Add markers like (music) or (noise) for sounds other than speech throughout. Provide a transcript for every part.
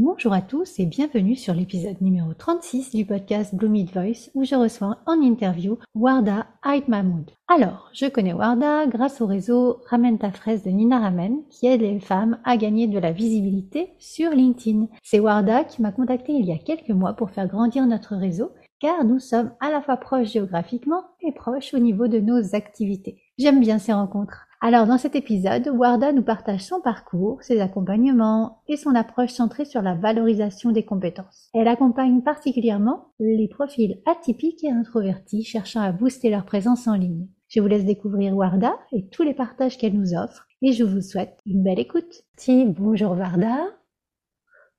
Bonjour à tous et bienvenue sur l'épisode numéro 36 du podcast Bloomid Voice où je reçois en interview Warda Ait Mahmoud. Alors, je connais Warda grâce au réseau Ramène ta fraise de Nina Ramen qui aide les femmes à gagner de la visibilité sur LinkedIn. C'est Warda qui m'a contacté il y a quelques mois pour faire grandir notre réseau car nous sommes à la fois proches géographiquement et proches au niveau de nos activités. J'aime bien ces rencontres. Alors dans cet épisode, Warda nous partage son parcours, ses accompagnements et son approche centrée sur la valorisation des compétences. Elle accompagne particulièrement les profils atypiques et introvertis cherchant à booster leur présence en ligne. Je vous laisse découvrir Warda et tous les partages qu'elle nous offre et je vous souhaite une belle écoute. bonjour Warda.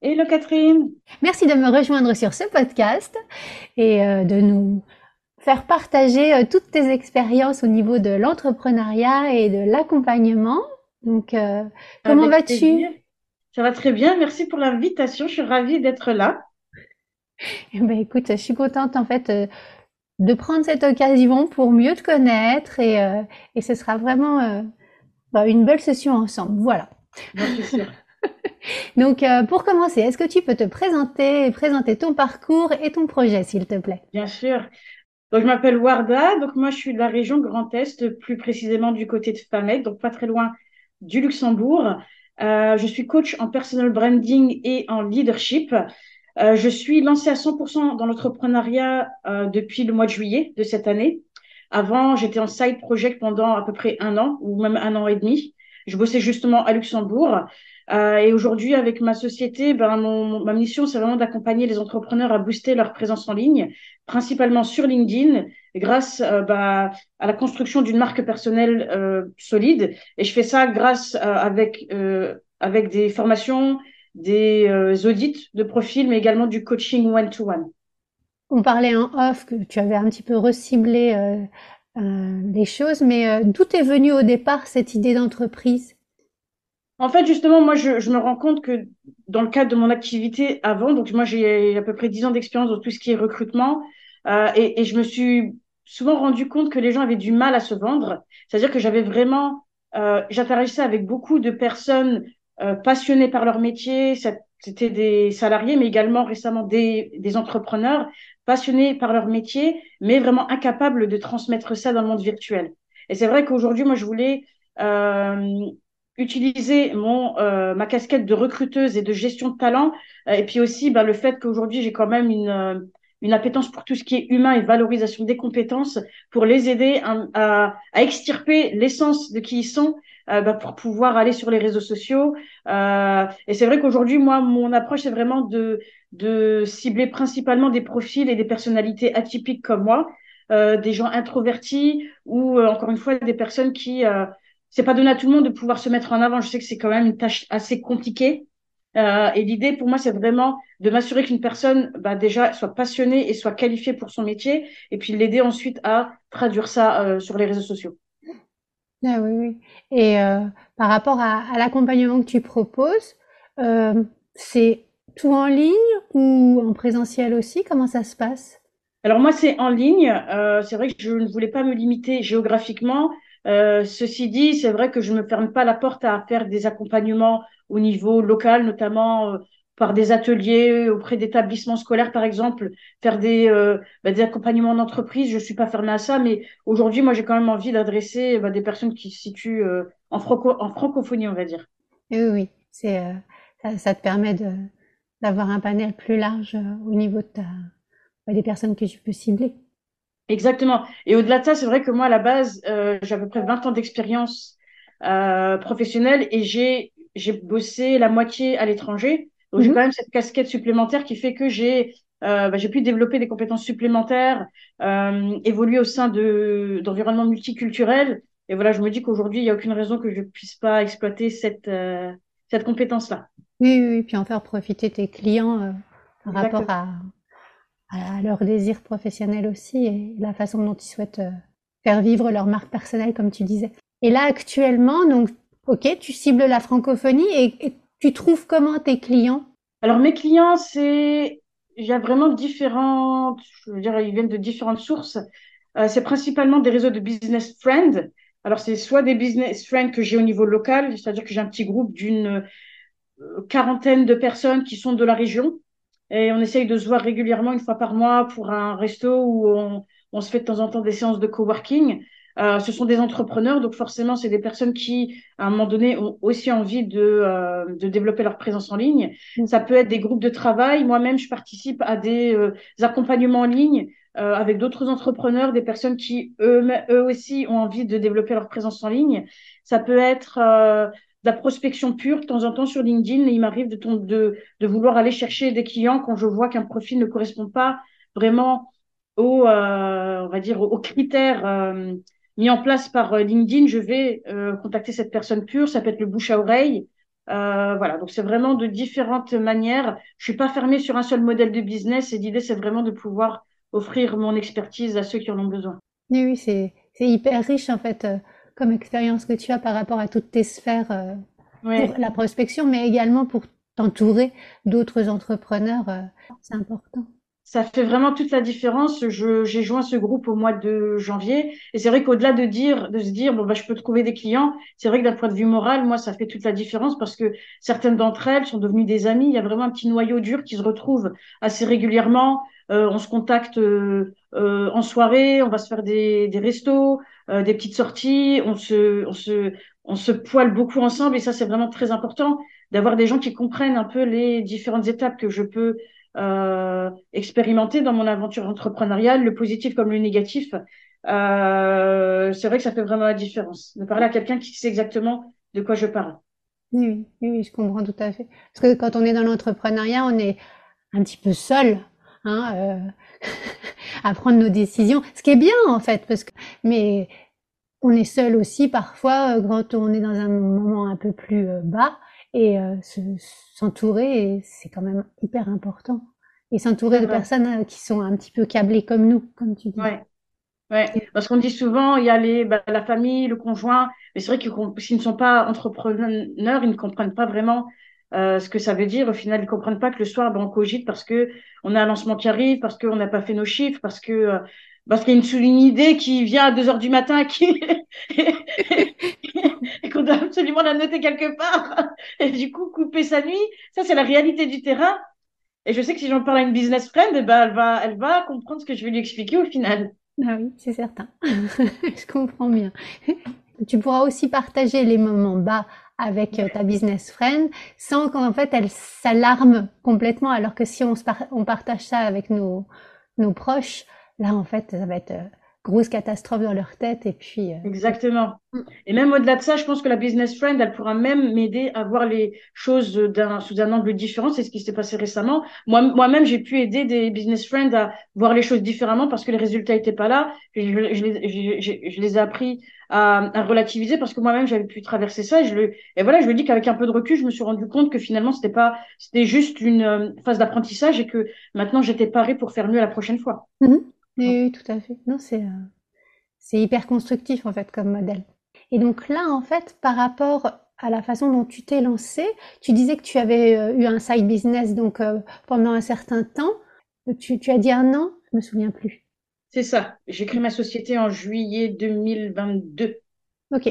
Hello Catherine. Merci de me rejoindre sur ce podcast et euh, de nous faire partager euh, toutes tes expériences au niveau de l'entrepreneuriat et de l'accompagnement. Donc, euh, comment vas-tu? Ça va très bien. Merci pour l'invitation. Je suis ravie d'être là. (laughs) Eh ben, écoute, je suis contente en fait euh, de prendre cette occasion pour mieux te connaître et, et ce sera vraiment bah, une belle session ensemble. Voilà. Je suis sûre. Donc, pour commencer, est-ce que tu peux te présenter, présenter ton parcours et ton projet, s'il te plaît? Bien sûr. Donc, je m'appelle Warda. Donc, moi, je suis de la région Grand Est, plus précisément du côté de Famec, donc pas très loin du Luxembourg. Euh, je suis coach en personal branding et en leadership. Euh, je suis lancée à 100% dans l'entrepreneuriat euh, depuis le mois de juillet de cette année. Avant, j'étais en side project pendant à peu près un an ou même un an et demi. Je bossais justement à Luxembourg. Euh, et aujourd'hui, avec ma société, ben, mon, ma mission, c'est vraiment d'accompagner les entrepreneurs à booster leur présence en ligne, principalement sur LinkedIn, grâce euh, ben, à la construction d'une marque personnelle euh, solide. Et je fais ça grâce euh, avec euh, avec des formations, des audits de profil, mais également du coaching one-to-one. -one. On parlait en off que tu avais un petit peu reciblé les choses, mais d'où est venue au départ cette idée d'entreprise? En fait, justement, moi, je, je, me rends compte que dans le cadre de mon activité avant, donc moi, j'ai à peu près dix ans d'expérience dans tout ce qui est recrutement, euh, et, et, je me suis souvent rendu compte que les gens avaient du mal à se vendre. C'est-à-dire que j'avais vraiment, euh, j'interagissais avec beaucoup de personnes euh, passionnées par leur métier. C'était des salariés, mais également récemment des, des entrepreneurs passionnés par leur métier, mais vraiment incapables de transmettre ça dans le monde virtuel. Et c'est vrai qu'aujourd'hui, moi, je voulais euh, utiliser mon euh, ma casquette de recruteuse et de gestion de talent euh, et puis aussi bah, le fait qu'aujourd'hui j'ai quand même une euh, une appétence pour tout ce qui est humain et valorisation des compétences pour les aider à, à, à extirper l'essence de qui ils sont bah, pour pouvoir aller sur les réseaux sociaux. Et c'est vrai qu'aujourd'hui moi mon approche c'est vraiment de de cibler principalement des profils et des personnalités atypiques comme moi des gens introvertis ou encore une fois des personnes qui c'est pas donné à tout le monde de pouvoir se mettre en avant. Je sais que c'est quand même une tâche assez compliquée. Euh, et l'idée pour moi, c'est vraiment de m'assurer qu'une personne, bah, déjà, soit passionnée et soit qualifiée pour son métier, et puis l'aider ensuite à traduire ça euh, sur les réseaux sociaux. Ah oui, oui. Et euh, par rapport à, à l'accompagnement que tu proposes, c'est tout en ligne ou en présentiel aussi? Comment ça se passe? Alors moi, c'est en ligne. Euh, c'est vrai que je ne voulais pas me limiter géographiquement. Euh, ceci dit, c'est vrai que je ne me ferme pas la porte à faire des accompagnements au niveau local, notamment euh, par des ateliers auprès d'établissements scolaires, par exemple, faire des, euh, bah, accompagnements d'entreprise. Je suis pas fermée à ça, mais aujourd'hui, moi, j'ai quand même envie d'adresser bah, des personnes qui se situent en, franco en francophonie, on va dire. Oui, oui, ça, ça, te permet d'avoir un panel plus large au niveau bah, des personnes que tu peux cibler. Exactement. Et au-delà de ça, c'est vrai que moi, à la base, euh, j'ai à peu près 20 ans d'expérience euh, professionnelle et j'ai j'ai bossé la moitié à l'étranger. Donc, j'ai mhm. quand même cette casquette supplémentaire qui fait que j'ai euh, bah, j'ai pu développer des compétences supplémentaires, euh, évoluer au sein de d'environnements multiculturels. Et voilà, je me dis qu'aujourd'hui, il n'y a aucune raison que je puisse pas exploiter cette euh, cette compétence-là. Oui, oui, puis en faire profiter tes clients euh, par rapport à à leur désir professionnel aussi et la façon dont ils souhaitent faire vivre leur marque personnelle, comme tu disais. Et là, actuellement, donc, ok, tu cibles la francophonie et, tu trouves comment tes clients? Alors, mes clients, c'est, il y a vraiment différentes, je veux dire, ils viennent de différentes sources. Euh, c'est principalement des réseaux de business friends. Alors, c'est soit des business friends que j'ai au niveau local, c'est-à-dire que j'ai un petit groupe d'une euh, quarantaine de personnes qui sont de la région. Et on essaye de se voir régulièrement une fois par mois pour un resto où on, on se fait de temps en temps des séances de coworking. Euh, ce sont des entrepreneurs, donc forcément, c'est des personnes qui, à un moment donné, ont aussi envie de, euh, de développer leur présence en ligne. Mm. Ça peut être des groupes de travail. Moi-même, je participe à des, euh, accompagnements en ligne euh, avec d'autres entrepreneurs, des personnes qui, eux, eux aussi, ont envie de développer leur présence en ligne. Ça peut être de la prospection pure de temps en temps sur LinkedIn. il m'arrive de, de, de vouloir aller chercher des clients quand je vois qu'un profil ne correspond pas vraiment aux, on va dire, aux critères mis en place par euh, LinkedIn, je vais euh, contacter cette personne pure. Ça peut être le bouche à oreille. Euh, voilà, donc c'est vraiment de différentes manières. Je suis pas fermée sur un seul modèle de business et l'idée c'est vraiment de pouvoir offrir mon expertise à ceux qui en ont besoin. Oui, oui, c'est hyper riche en fait comme expérience que tu as par rapport à toutes tes sphères pour la prospection, mais également pour t'entourer d'autres entrepreneurs. c'est important ça fait vraiment toute la différence. j'ai joint ce groupe au mois de janvier. Et c'est vrai qu'au-delà de dire, de se dire, bon, bah, je peux trouver des clients, c'est vrai que d'un point de vue moral, moi, ça fait toute la différence parce que certaines d'entre elles sont devenues des amies. Il y a vraiment un petit noyau dur qui se retrouve assez régulièrement. Euh, on se contacte euh, euh, en soirée, on va se faire des, des restos, des petites sorties, on se, on se, on se poile beaucoup ensemble et ça c'est vraiment très important d'avoir des gens qui comprennent un peu les différentes étapes que je peux euh, expérimenté dans mon aventure entrepreneuriale, le positif comme le négatif. Euh, c'est vrai que ça fait vraiment la différence de parler à quelqu'un qui sait exactement de quoi je parle. Oui, oui, je comprends tout à fait. Parce que quand on est dans l'entrepreneuriat, on est un petit peu seul hein, euh, (laughs) à prendre nos décisions, ce qui est bien en fait, parce que mais on est seul aussi parfois euh, quand on est dans un moment un peu plus euh, bas et euh, s'entourer, c'est quand même hyper important. Et s'entourer de personnes qui sont un petit peu câblées comme nous, comme tu dis. Ouais. Ouais, parce qu'on dit souvent, il y a les, bah, la famille, le conjoint, mais c'est vrai que s'ils ne sont pas entrepreneurs, ils ne comprennent pas vraiment euh, ce que ça veut dire. Au final, ils comprennent pas que le soir, ben, on cogite parce que on a un lancement qui arrive, parce qu'on n'a pas fait nos chiffres, parce que euh, parce qu'il y a une, une idée qui vient à 2 heures du matin qui (laughs) et qu'on doit absolument la noter quelque part. (laughs) Et du coup, couper sa nuit, ça c'est la réalité du terrain. Et je sais que si j'en parle à une business friend, eh ben, elle, va, elle va comprendre ce que je vais lui expliquer au final. Ah oui, c'est certain. (laughs) je comprends bien. Tu pourras aussi partager les moments bas avec euh, ta business friend sans qu'en fait elle s'alarme complètement. Alors que si on, partage ça avec nos, nos proches, là en fait ça va être euh, grosse catastrophe dans leur tête et puis. Euh, Exactement. Mm. Et même au-delà de ça, je pense que la business friend, elle pourra même m'aider à voir les choses d'un, sous un angle différent. C'est ce qui s'est passé récemment. Moi, moi-même, j'ai pu aider des business friends à voir les choses différemment parce que les résultats étaient pas là. Je, je, je, je les ai appris à, à, relativiser parce que moi-même, j'avais pu traverser ça. Et, je le, et voilà, je me dis qu'avec un peu de recul, je me suis rendu compte que finalement, c'était pas, c'était juste une euh, phase d'apprentissage et que maintenant, j'étais parée pour faire mieux la prochaine fois. Mm-hmm. Oui, tout à fait. Non, c'est euh, c'est hyper constructif en fait comme modèle. Et donc là, en fait, par rapport à la façon dont tu t'es lancé, tu disais que tu avais euh, eu un side business donc euh, pendant un certain temps. Tu, tu as dit un an, je me souviens plus. C'est ça. J'ai créé ma société en juillet 2022. Ok,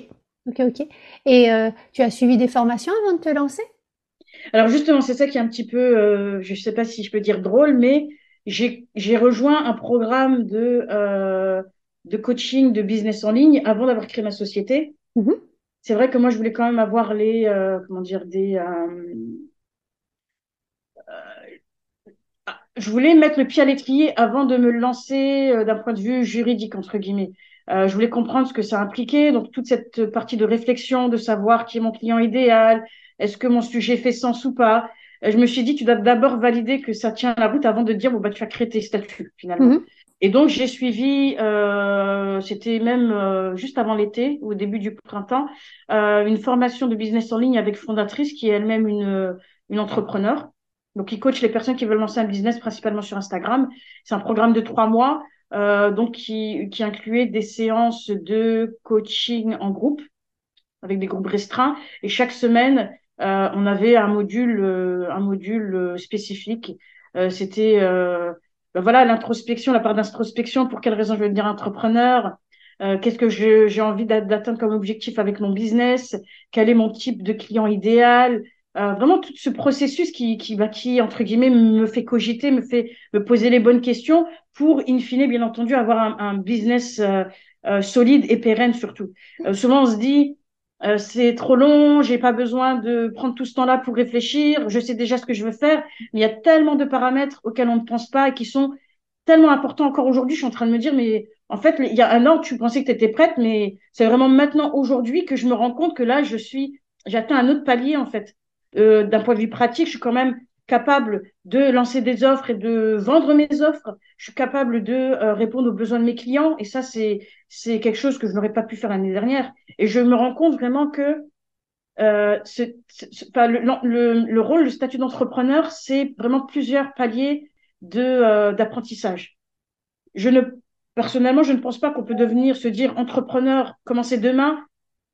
ok, ok. Et tu as suivi des formations avant de te lancer? Alors justement, c'est ça qui est un petit peu, je ne sais pas si je peux dire drôle, mais j'ai rejoint un programme de, euh, de coaching de business en ligne avant d'avoir créé ma société. Mm-hmm. C'est vrai que moi, je voulais quand même avoir les, euh, comment dire, des, euh, je voulais mettre le pied à l'étrier avant de me lancer d'un point de vue juridique, entre guillemets. je voulais comprendre ce que ça impliquait, donc toute cette partie de réflexion, de savoir qui est mon client idéal, est-ce que mon sujet fait sens ou pas, je me suis dit, tu dois d'abord valider que ça tient la route avant de dire, bon, bah, tu as créé tes statuts, finalement. Mhm. Et donc, j'ai suivi, euh, c'était même euh, juste avant l'été, au début du printemps, euh, une formation de business en ligne avec fondatrice qui est elle-même une, une entrepreneur. Donc, il coach les personnes qui veulent lancer un business principalement sur Instagram. C'est un programme de trois mois, euh, donc qui, qui incluait des séances de coaching en groupe, avec des groupes restreints. Et chaque semaine, euh, on avait un module, euh, un module euh, spécifique. Euh, C'était ben voilà l'introspection, la part d'introspection. Pour quelles raisons je veux devenir entrepreneur Qu'est-ce que j'ai envie d'atteindre comme objectif avec mon business Quel est mon type de client idéal euh, vraiment tout ce processus qui, qui, bah, qui, entre guillemets, me fait cogiter, me fait me poser les bonnes questions pour, in fine, bien entendu, avoir un, un business euh, euh, solide et pérenne surtout. souvent, on se dit, c'est trop long, j'ai pas besoin de prendre tout ce temps-là pour réfléchir, je sais déjà ce que je veux faire, mais il y a tellement de paramètres auxquels on ne pense pas et qui sont tellement importants encore aujourd'hui. Je suis en train de me dire, mais en fait, il y a un an, tu pensais que tu étais prête, mais c'est vraiment maintenant, aujourd'hui, que je me rends compte que là, je suis, j'atteins un autre palier, en fait. Euh, d'un point de vue pratique, je suis quand même capable de lancer des offres et de vendre mes offres. Je suis capable de euh, répondre aux besoins de mes clients. Et ça, c'est c'est quelque chose que je n'aurais pas pu faire l'année dernière. Et je me rends compte vraiment que euh, le, le, le, rôle, le statut d'entrepreneur, c'est vraiment plusieurs paliers de euh, d'apprentissage. Je ne personnellement, je ne pense pas qu'on peut devenir se dire entrepreneur, commencer demain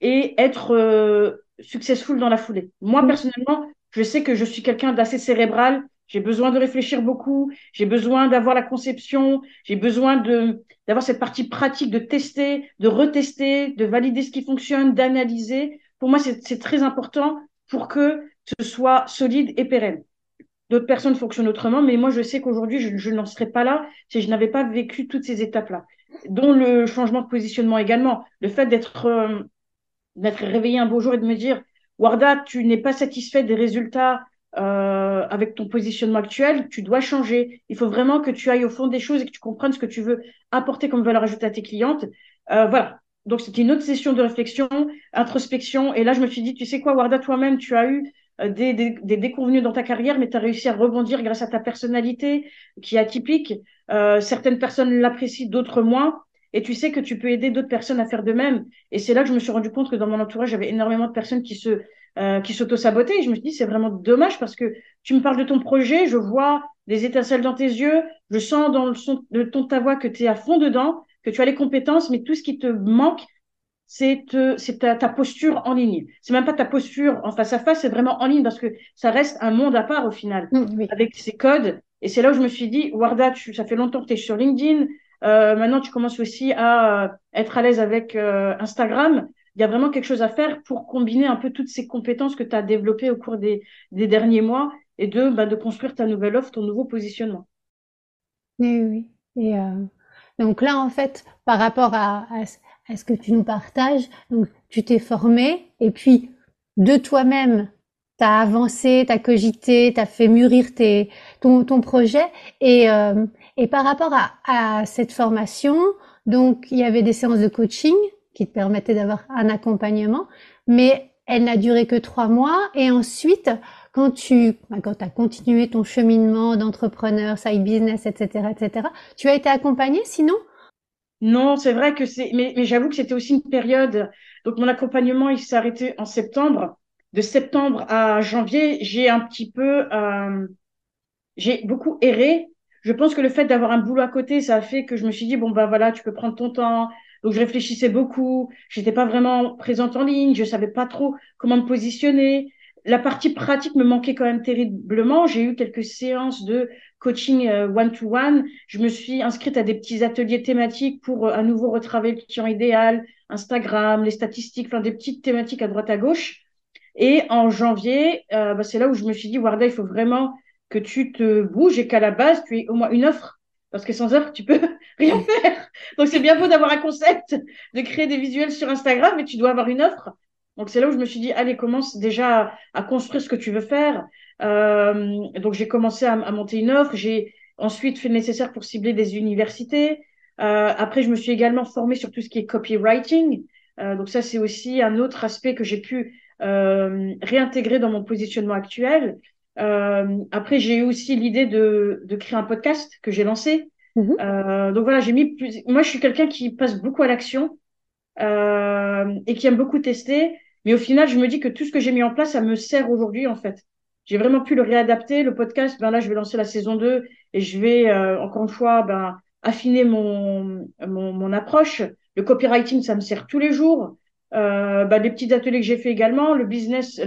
et être euh, successful dans la foulée. Moi, personnellement, je sais que je suis quelqu'un d'assez cérébral. J'ai besoin de réfléchir beaucoup. J'ai besoin d'avoir la conception. J'ai besoin d'avoir cette partie pratique, de tester, de retester, de valider ce qui fonctionne, d'analyser. Pour moi, c'est très important pour que ce soit solide et pérenne. D'autres personnes fonctionnent autrement, mais moi, je sais qu'aujourd'hui, je, je n'en serais pas là si je n'avais pas vécu toutes ces étapes-là, dont le changement de positionnement également, le fait d'être euh, d'être réveillé un beau jour et de me dire, Warda, tu n'es pas satisfait des résultats euh, avec ton positionnement actuel, tu dois changer. Il faut vraiment que tu ailles au fond des choses et que tu comprennes ce que tu veux apporter comme valeur ajoutée à tes clientes. Euh, voilà. Donc c'était une autre session de réflexion, introspection. Et là, je me suis dit, tu sais quoi, Warda, toi-même, tu as eu euh, des, des, déconvenus dans ta carrière, mais tu as réussi à rebondir grâce à ta personnalité qui est atypique. Euh, certaines personnes l'apprécient, d'autres moins et tu sais que tu peux aider d'autres personnes à faire de même. Et c'est là que je me suis rendu compte que dans mon entourage, j'avais énormément de personnes qui se euh, qui s'auto-sabotaient. Et je me suis dit, c'est vraiment dommage parce que tu me parles de ton projet, je vois des étincelles dans tes yeux, je sens dans le son de ton ta voix que tu es à fond dedans, que tu as les compétences, mais tout ce qui te manque, c'est c'est ta, ta, posture en ligne. C'est même pas ta posture en face à face, c'est vraiment en ligne parce que ça reste un monde à part au final, mmh, avec ses codes. Et c'est là où je me suis dit, Warda, tu, ça fait longtemps que tu es sur LinkedIn, euh, maintenant, tu commences aussi à euh, être à l'aise avec euh, Instagram. Il y a vraiment quelque chose à faire pour combiner un peu toutes ces compétences que tu as développées au cours des, derniers mois et de, bah, de construire ta nouvelle offre, ton nouveau positionnement. Oui, oui. Et donc là, en fait, par rapport à, ce que tu nous partages, tu t'es formé et puis de toi-même, tu as avancé, tu as cogité, tu as fait mûrir tes, ton, ton projet et, euh, et par rapport à, à, cette formation, donc il y avait des séances de coaching qui te permettaient d'avoir un accompagnement, mais elle n'a duré que trois mois. Et ensuite, quand tu bah, quand as continué ton cheminement d'entrepreneur, side business, etc., etc., tu as été accompagnée sinon? Non, c'est vrai que c'est, mais, mais j'avoue que c'était aussi une période. Donc mon accompagnement, il s'est arrêté en septembre. De septembre à janvier, j'ai un petit peu, euh, j'ai beaucoup erré je pense que le fait d'avoir un boulot à côté, ça a fait que je me suis dit, bon, ben voilà, tu peux prendre ton temps. Donc, je réfléchissais beaucoup. J'étais pas vraiment présente en ligne. Je savais pas trop comment me positionner. La partie pratique me manquait quand même terriblement. J'ai eu quelques séances de coaching euh, one-to-one. Je me suis inscrite à des petits ateliers thématiques pour euh, à nouveau retravailler le client idéal, Instagram, les statistiques, enfin des petites thématiques à droite à gauche. Et en janvier, euh, bah, c'est là où je me suis dit, Warda, il faut vraiment que tu te bouges et qu'à la base, tu aies au moins une offre. Parce que sans offre, tu peux (laughs) rien faire. Donc, c'est bien beau d'avoir un concept, de créer des visuels sur Instagram, mais tu dois avoir une offre. Donc, c'est là où je me suis dit, allez, commence déjà à, construire ce que tu veux faire. Euh, donc, j'ai commencé à, monter une offre. J'ai ensuite fait le nécessaire pour cibler des universités. Euh, après, je me suis également formée sur tout ce qui est copywriting. Euh, donc, ça, c'est aussi un autre aspect que j'ai pu euh, réintégrer dans mon positionnement actuel. Euh, après, j'ai eu aussi l'idée de, de créer un podcast que j'ai lancé. Euh, donc voilà, j'ai mis plus... Moi, je suis quelqu'un qui passe beaucoup à l'action euh, et qui aime beaucoup tester. Mais au final, je me dis que tout ce que j'ai mis en place, ça me sert aujourd'hui, en fait. j'ai vraiment pu le réadapter. Le podcast, ben là, je vais lancer la saison 2 et je vais, euh, encore une fois, ben, affiner mon, mon, mon, approche. Le copywriting, ça me sert tous les jours. Euh, ben, les petits ateliers que j'ai fait également, le business,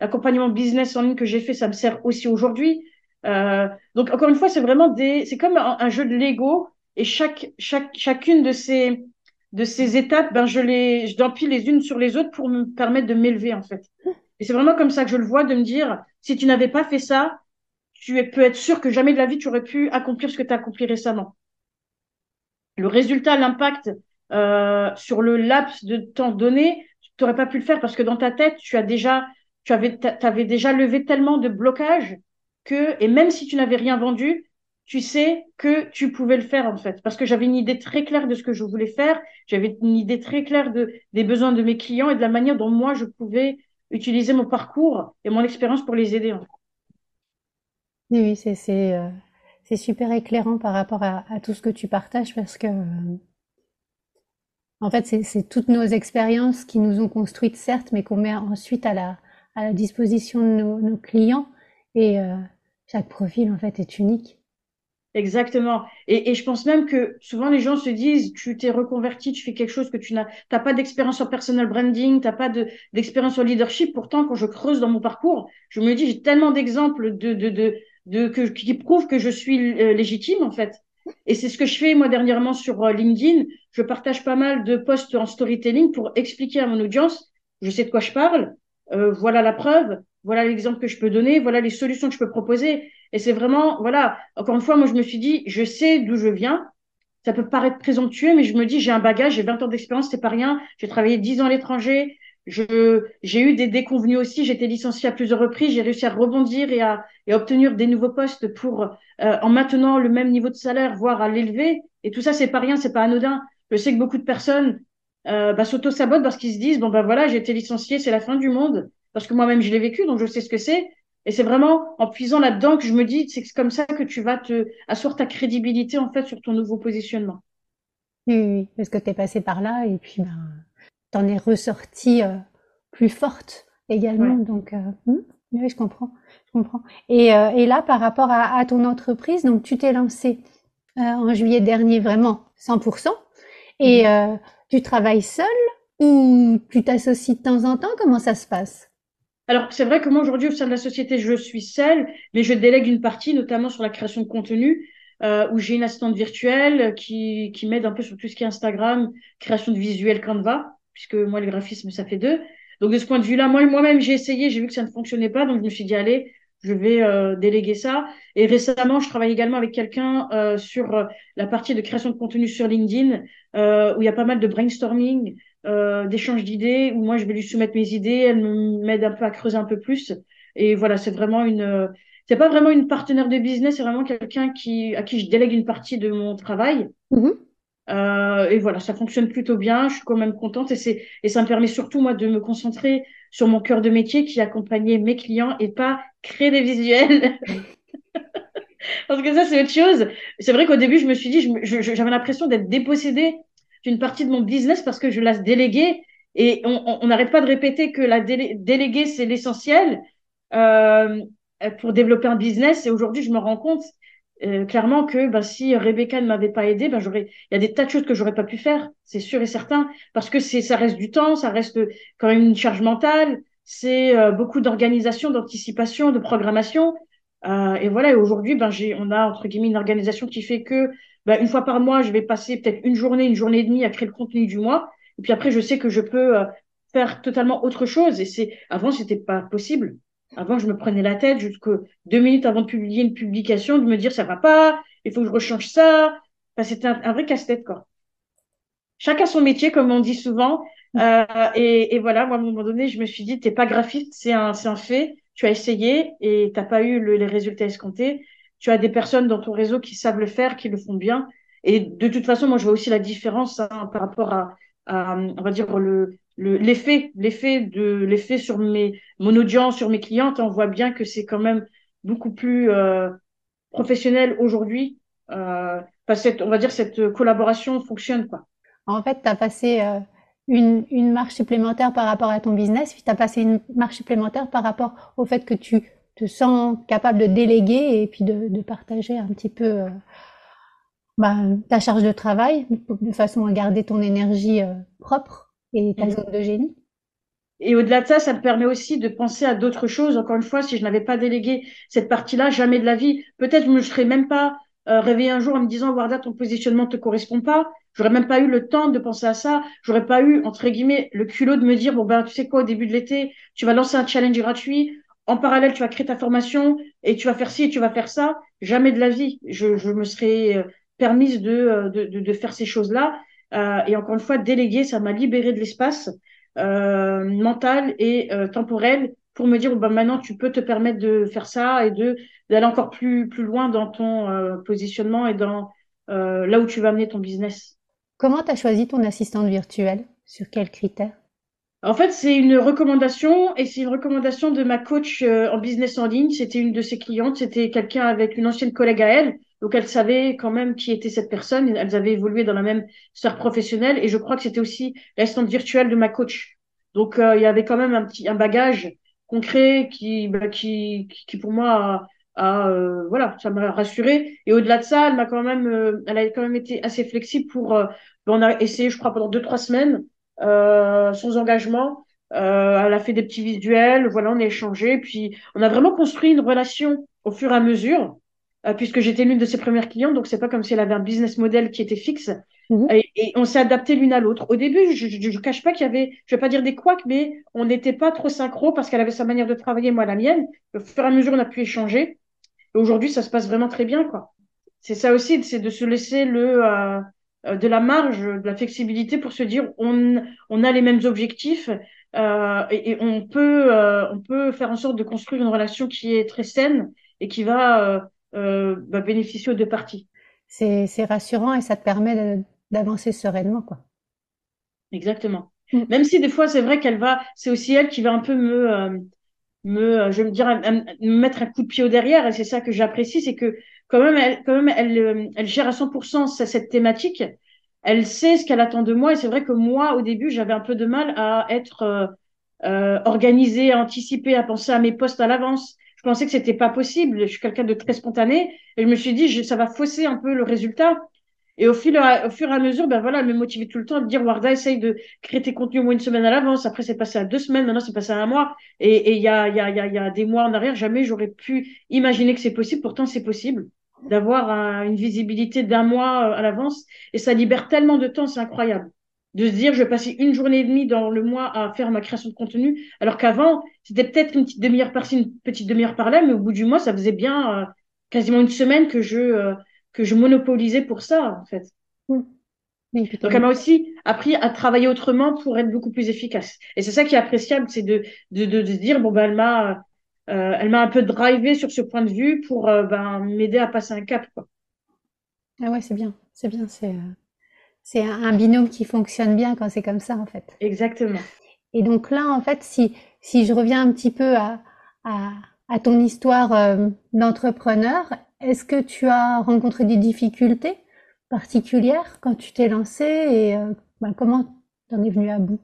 l'accompagnement le, business en ligne que j'ai fait, ça me sert aussi aujourd'hui. Euh, donc, encore une fois, c'est vraiment des, c'est comme un, jeu de Lego et chaque, chaque, chacune de ces, de ces étapes, ben, je les, je d'empile les unes sur les autres pour me permettre de m'élever, en fait. Et c'est vraiment comme ça que je le vois, de me dire, si tu n'avais pas fait ça, tu peux être sûr que jamais de la vie, tu aurais pu accomplir ce que tu as accompli récemment. Le résultat, l'impact euh, sur le laps de temps donné, tu n'aurais pas pu le faire parce que dans ta tête, tu as déjà, tu avais, avais déjà levé tellement de blocages que, et même si tu n'avais rien vendu, tu sais que tu pouvais le faire en fait. Parce que j'avais une idée très claire de ce que je voulais faire, j'avais une idée très claire de, des besoins de mes clients et de la manière dont moi je pouvais utiliser mon parcours et mon expérience pour les aider. Oui, c'est c'est euh, super éclairant par rapport à, à, tout ce que tu partages parce que euh, en fait c'est toutes nos expériences qui nous ont construites certes, mais qu'on met ensuite à la à la disposition de nos, nos clients et euh, chaque profil en fait est unique. Exactement. Et, et, je pense même que souvent les gens se disent, tu t'es reconverti, tu fais quelque chose que tu n'as, t'as pas d'expérience en personal branding, t'as pas d'expérience en leadership. Pourtant, quand je creuse dans mon parcours, je me dis, j'ai tellement d'exemples de, de, de, de, qui prouvent que je suis euh, légitime, en fait. Et c'est ce que je fais, moi, dernièrement sur euh, LinkedIn. Je partage pas mal de posts en storytelling pour expliquer à mon audience, je sais de quoi je parle, euh, voilà la preuve, voilà l'exemple que je peux donner, voilà les solutions que je peux proposer. Et c'est vraiment, voilà, encore une fois, moi, je me suis dit, je sais d'où je viens. Ça peut paraître présomptueux, mais je me dis, j'ai un bagage, j'ai 20 ans d'expérience, c'est pas rien. J'ai travaillé 10 ans à l'étranger. J'ai eu des déconvenus aussi. Été licenciée à plusieurs reprises. J'ai réussi à rebondir et à, et obtenir des nouveaux postes pour, euh, en maintenant le même niveau de salaire, voire à l'élever. Et tout ça, c'est pas rien, c'est pas anodin. Je sais que beaucoup de personnes, euh, bah, s'auto-sabotent parce qu'ils se disent, bon, ben voilà, j'ai été licenciée, c'est la fin du monde. Parce que moi-même, je l'ai vécu, donc je sais ce que c'est. Et c'est vraiment en puisant là-dedans que je me dis, c'est comme ça que tu vas te asseoir ta crédibilité en fait sur ton nouveau positionnement. Oui, oui parce que tu es passé par là et puis ben, tu en es ressorti euh, plus forte également. Donc, euh, hmm, oui, je comprends. Je comprends. Et, euh, et là, par rapport à, à, ton entreprise, donc tu t'es lancé en juillet dernier vraiment 100%. Et tu travailles seul ou tu t'associes de temps en temps? Comment ça se passe? Alors, c'est vrai que moi, aujourd'hui, au sein de la société, je suis seule, mais je délègue une partie, notamment sur la création de contenu, euh, où j'ai une assistante virtuelle qui, qui m'aide un peu sur tout ce qui est Instagram, création de visuels Canva, puisque moi, le graphisme, ça fait deux. Donc, de ce point de vue-là, moi, moi-même, j'ai essayé, j'ai vu que ça ne fonctionnait pas, donc je me suis dit, allez, je vais euh, déléguer ça. Et récemment, je travaille également avec quelqu'un euh, sur euh, la partie de création de contenu sur LinkedIn, euh, où il y a pas mal de brainstorming, euh, d'échange d'idées où moi je vais lui soumettre mes idées, elle m'aide un peu à creuser un peu plus. Et voilà, c'est vraiment une, c'est pas vraiment une partenaire de business, c'est vraiment quelqu'un qui à qui je délègue une partie de mon travail. Mm-hmm. Euh, et voilà, ça fonctionne plutôt bien. Je suis quand même contente et c'est et ça me permet surtout moi de me concentrer sur mon cœur de métier qui est accompagner mes clients et pas créer des visuels. (laughs) Parce que ça c'est autre chose. C'est vrai qu'au début je me suis dit, j'avais l'impression d'être dépossédée d'une partie de mon business parce que je laisse déléguer et on n'arrête pas de répéter que la déléguer, c'est l'essentiel euh, pour développer un business. Et aujourd'hui, je me rends compte euh, clairement que bah, si Rebecca ne m'avait pas aidé, bah, j'aurais, il y a des tas de choses que j'aurais pas pu faire, c'est sûr et certain, parce que c'est, ça reste du temps, ça reste quand même une charge mentale, c'est euh, beaucoup d'organisation, d'anticipation, de programmation. Euh, et voilà, et aujourd'hui, ben, j'ai, on a entre guillemets une organisation qui fait que bah, une fois par mois, je vais passer peut-être une journée, une journée et demie à créer le contenu du mois. Et puis après, je sais que je peux euh, faire totalement autre chose. Et c'est avant, c'était pas possible. Avant, je me prenais la tête jusque deux minutes avant de publier une publication, de me dire ça va pas, il faut que je rechange ça. Enfin, c'était un, vrai casse-tête, quoi. Chacun son métier, comme on dit souvent. Euh, et, et, voilà, moi, à un moment donné, je me suis dit, t'es pas graphiste, c'est un, un fait. Tu as essayé et t'as pas eu les résultats escomptés tu as des personnes dans ton réseau qui savent le faire, qui le font bien. Et de toute façon, moi, je vois aussi la différence hein, par rapport à, on va dire, le, l'effet, l'effet de l'effet sur mes, mon audience, sur mes clientes. On voit bien que c'est quand même beaucoup plus euh, professionnel aujourd'hui. Euh, que on va dire, cette collaboration fonctionne, quoi. En fait, tu as passé euh, une, marche supplémentaire par rapport à ton business, puis tu as passé une marche supplémentaire par rapport au fait que tu te sens capable de déléguer et puis de, de partager un petit peu euh, bah, ta charge de travail de façon à garder ton énergie euh, propre et ta mmh. zone de génie? Et au-delà de ça, ça me permet aussi de penser à d'autres choses. Encore une fois, si je n'avais pas délégué cette partie-là, jamais de la vie, peut-être je me serais même pas euh, réveillé un jour en me disant, Warda, ton positionnement te correspond pas. J'aurais même pas eu le temps de penser à ça. J'aurais pas eu, entre guillemets, le culot de me dire, bon, ben, tu sais quoi, au début de l'été, tu vas lancer un challenge gratuit. En parallèle, tu vas créer ta formation et tu vas faire ci et tu vas faire ça. Jamais de la vie. Je, je me serais euh, permise de, de, de, de faire ces choses-là. Euh, et encore une fois, déléguer, ça m'a libéré de l'espace euh, mental et euh, temporel pour me dire bah, maintenant tu peux te permettre de faire ça et de d'aller encore plus plus loin dans ton euh, positionnement et dans euh, là où tu vas amener ton business. Comment tu as choisi ton assistante virtuelle? Sur quels critères? En fait, c'est une recommandation et c'est une recommandation de ma coach en business en ligne. C'était une de ses clientes, c'était quelqu'un avec une ancienne collègue à elle donc elle savait quand même qui était cette personne. Elles avaient évolué dans la même sphère professionnelle. Et je crois que c'était aussi l'assistante virtuelle de ma coach. Donc euh, il y avait quand même un petit un bagage concret qui bah, qui qui pour moi a, euh, voilà ça m'a rassuré et au-delà de ça elle m'a quand même euh, elle a quand même été assez flexible pour bah, on a essayé je crois pendant deux trois semaines sans engagement. Elle a fait des petits visuels. Voilà on a échangé. Puis on a vraiment construit une relation au fur et à mesure. euh, puisque j'étais l'une de ses premières clientes, donc c'est pas comme si elle avait un business model qui était fixe. Mhm. Et, on s'est adapté l'une à l'autre. Au début, je, je, cache pas qu'il y avait, je vais pas dire des couacs, mais on n'était pas trop synchro parce qu'elle avait sa manière de travailler, moi la mienne. Au fur et à mesure, on a pu échanger. Et aujourd'hui, ça se passe vraiment très bien, quoi. C'est ça aussi, c'est de se laisser le euh, euh, de la marge, de la flexibilité pour se dire on, on a les mêmes objectifs euh, et, et, on peut euh, on peut faire en sorte de construire une relation qui est très saine et qui va euh, bah, bénéficier aux deux parties. C'est rassurant et ça te permet d'avancer sereinement, quoi. Exactement. Mm. Même si des fois c'est vrai qu'elle va, c'est aussi elle qui va un peu me, euh, me, euh, je vais me dire, me mettre un coup de pied au derrière. Et c'est ça que j'apprécie, c'est que quand même, elle, quand même, elle, elle gère à 100% cette thématique. Elle sait ce qu'elle attend de moi. Et c'est vrai que moi, au début, j'avais un peu de mal à être euh, organisée, à anticiper, à penser à mes postes à l'avance pensais que c'était pas possible. Je suis quelqu'un de très spontané et je me suis dit, ça va fausser un peu le résultat. Et au, fil, au fur et à mesure, ben voilà, elle me motivait tout le temps à me dire, Warda, essaye de créer tes contenus au moins une semaine à l'avance. Après, c'est passé à deux semaines. Maintenant, c'est passé à un mois. Et il y a, y, a, y, a, y a des mois en arrière, jamais j'aurais pu imaginer que c'est possible. Pourtant, c'est possible d'avoir une visibilité d'un mois à l'avance. Et ça libère tellement de temps, c'est incroyable de se dire je vais passer une journée et demie dans le mois à faire ma création de contenu, alors qu'avant c'était peut-être une petite demi-heure par-ci, une petite demi-heure par-là, mais au bout du mois ça faisait bien euh, quasiment une semaine que je euh, que je monopolisais pour ça en fait. Mmh. Donc elle m'a aussi appris à travailler autrement pour être beaucoup plus efficace. Et c'est ça qui est appréciable, c'est de, de, de, de dire bon ben elle m'a euh, elle m'a un peu drivé sur ce point de vue pour ben, m'aider à passer un cap quoi. Ah ouais c'est bien, c'est bien, c'est c'est un binôme qui fonctionne bien quand c'est comme ça, en fait. Exactement. Et donc là, en fait, si, si je reviens un petit peu à, à, à ton histoire euh, d'entrepreneur, est-ce que tu as rencontré des difficultés particulières quand tu t'es lancé et euh, ben, comment tu en es venu à bout?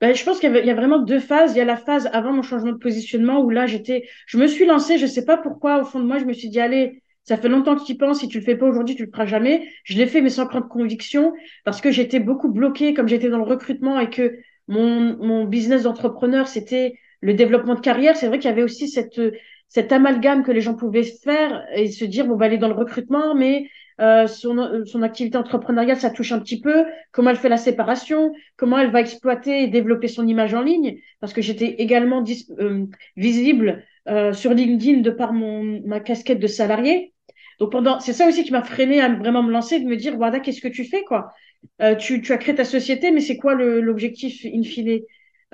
Ben, je pense qu'il y, y, a vraiment deux phases. Il y a la phase avant mon changement de positionnement où là, j'étais, je me suis lancée, je sais pas pourquoi, au fond de moi, je me suis dit, allez, ça fait longtemps que tu y penses. Si tu le fais pas aujourd'hui, tu le feras jamais. Je l'ai fait, mais sans prendre conviction, parce que j'étais beaucoup bloquée, comme j'étais dans le recrutement et que mon, mon business d'entrepreneur, c'était le développement de carrière. C'est vrai qu'il y avait aussi cette, cet amalgame que les gens pouvaient faire et se dire, bon, bah, aller dans le recrutement, mais euh, son, son activité entrepreneuriale, ça touche un petit peu. Comment elle fait la séparation? Comment elle va exploiter et développer son image en ligne? Parce que j'étais également euh, visible euh, sur LinkedIn de par mon ma casquette de salarié. Donc pendant, c'est ça aussi qui m'a freiné à vraiment me lancer, de me dire, Wada, qu'est-ce que tu fais, quoi? Euh, tu, tu as créé ta société, mais c'est quoi l'objectif in fine?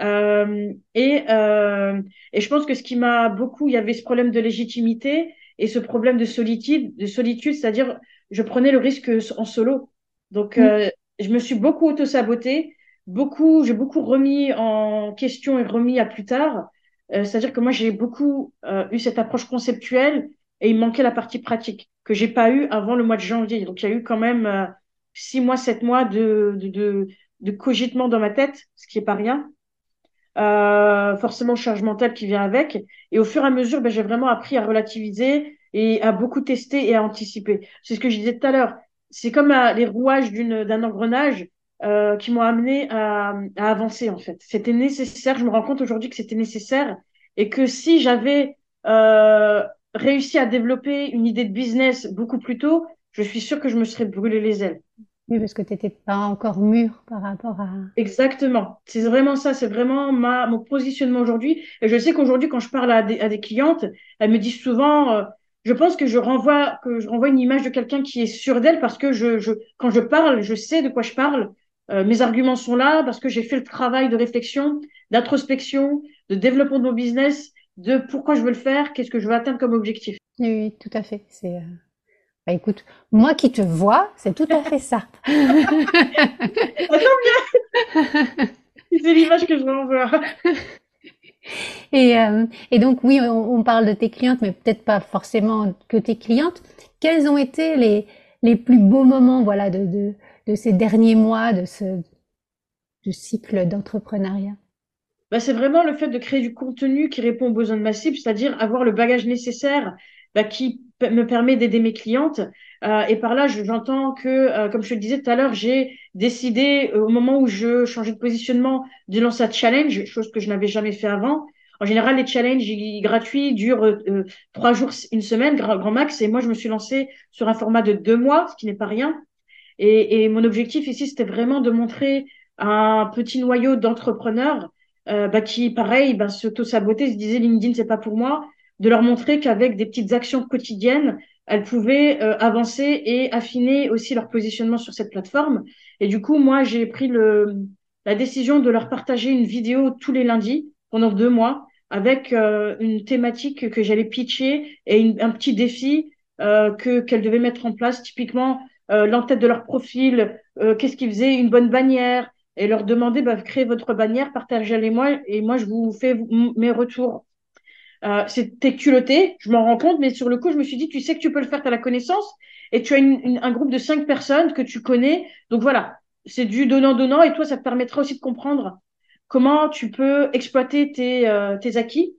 Euh, et, euh, et je pense que ce qui m'a beaucoup, il y avait ce problème de légitimité et ce problème de solitude, de solitude, c'est-à-dire je prenais le risque en solo. Donc mm. euh, je me suis beaucoup auto-sabotée, beaucoup, j'ai beaucoup remis en question et remis à plus tard. Euh, c'est-à-dire que moi j'ai beaucoup euh, eu cette approche conceptuelle et il manquait la partie pratique que j'ai pas eu avant le mois de janvier. Donc il y a eu quand même euh, six mois, sept mois de, de, de, de, cogitement dans ma tête, ce qui est pas rien. euh, forcément charge mentale qui vient avec. Et au fur et à mesure, ben, j'ai vraiment appris à relativiser et à beaucoup tester et à anticiper. C'est ce que je disais tout à l'heure. C'est comme euh, les rouages d'un engrenage euh, qui m'ont amené à, à, avancer en fait. C'était nécessaire. Je me rends compte aujourd'hui que c'était nécessaire et que si j'avais euh, réussi à développer une idée de business beaucoup plus tôt, je suis sûre que je me serais brûlé les ailes. Oui, parce que tu n'étais pas encore mûr par rapport à... Exactement. C'est vraiment ça. C'est vraiment ma, mon positionnement aujourd'hui. Et je sais qu'aujourd'hui, quand je parle à des, à des, clientes, elles me disent souvent, euh, je pense que je renvoie, que je renvoie une image de quelqu'un qui est sûr d'elle parce que je, je, quand je parle, je sais de quoi je parle. Euh, mes arguments sont là parce que j'ai fait le travail de réflexion, d'introspection, de développement de mon business, de pourquoi je veux le faire, qu'est-ce que je veux atteindre comme objectif. Oui, oui tout à fait. C'est, euh, bah, écoute, moi qui te vois, c'est tout à fait ça. (laughs) c'est l'image que je renvoie. Et, euh, et donc oui, on, on, parle de tes clientes, mais peut-être pas forcément que tes clientes. Quels ont été les, les plus beaux moments, voilà, de, de, de ces derniers mois, de ce de cycle d'entrepreneuriat? Bah, c'est vraiment le fait de créer du contenu qui répond aux besoins de ma cible, c'est-à-dire avoir le bagage nécessaire bah, qui me permet d'aider mes clientes. Euh, et par là, j'entends que, euh, comme je te le disais tout à l'heure, j'ai décidé euh, au moment où je changeais de positionnement de lancer un challenge, chose que je n'avais jamais fait avant. En général, les challenges gratuits durent euh, trois jours, une semaine, grand, max. Et moi, je me suis lancée sur un format de deux mois, ce qui n'est pas rien. Et, et mon objectif ici, c'était vraiment de montrer un petit noyau d'entrepreneurs euh, bah, qui, pareil, bah, s'auto-sabotaient, se disaient LinkedIn, c'est pas pour moi de leur montrer qu'avec des petites actions quotidiennes, elles pouvaient euh, avancer et affiner aussi leur positionnement sur cette plateforme. Et du coup, moi, j'ai pris le, la décision de leur partager une vidéo tous les lundis pendant deux mois avec euh, une thématique que j'allais pitcher et un petit défi euh, que qu'elles devaient mettre en place. Typiquement, euh, l'entête de leur profil, qu'est-ce qu'ils faisaient, une bonne bannière, et leur demander, bah, créez votre bannière, partagez-les-moi, et moi, je vous fais mes retours. Euh, C'était culotté, je m'en rends compte, mais sur le coup, je me suis dit, tu sais que tu peux le faire, tu as la connaissance, et tu as une, un groupe de cinq personnes que tu connais. Donc voilà, c'est du donnant-donnant, et toi, ça te permettra aussi de comprendre comment tu peux exploiter tes, euh, tes acquis.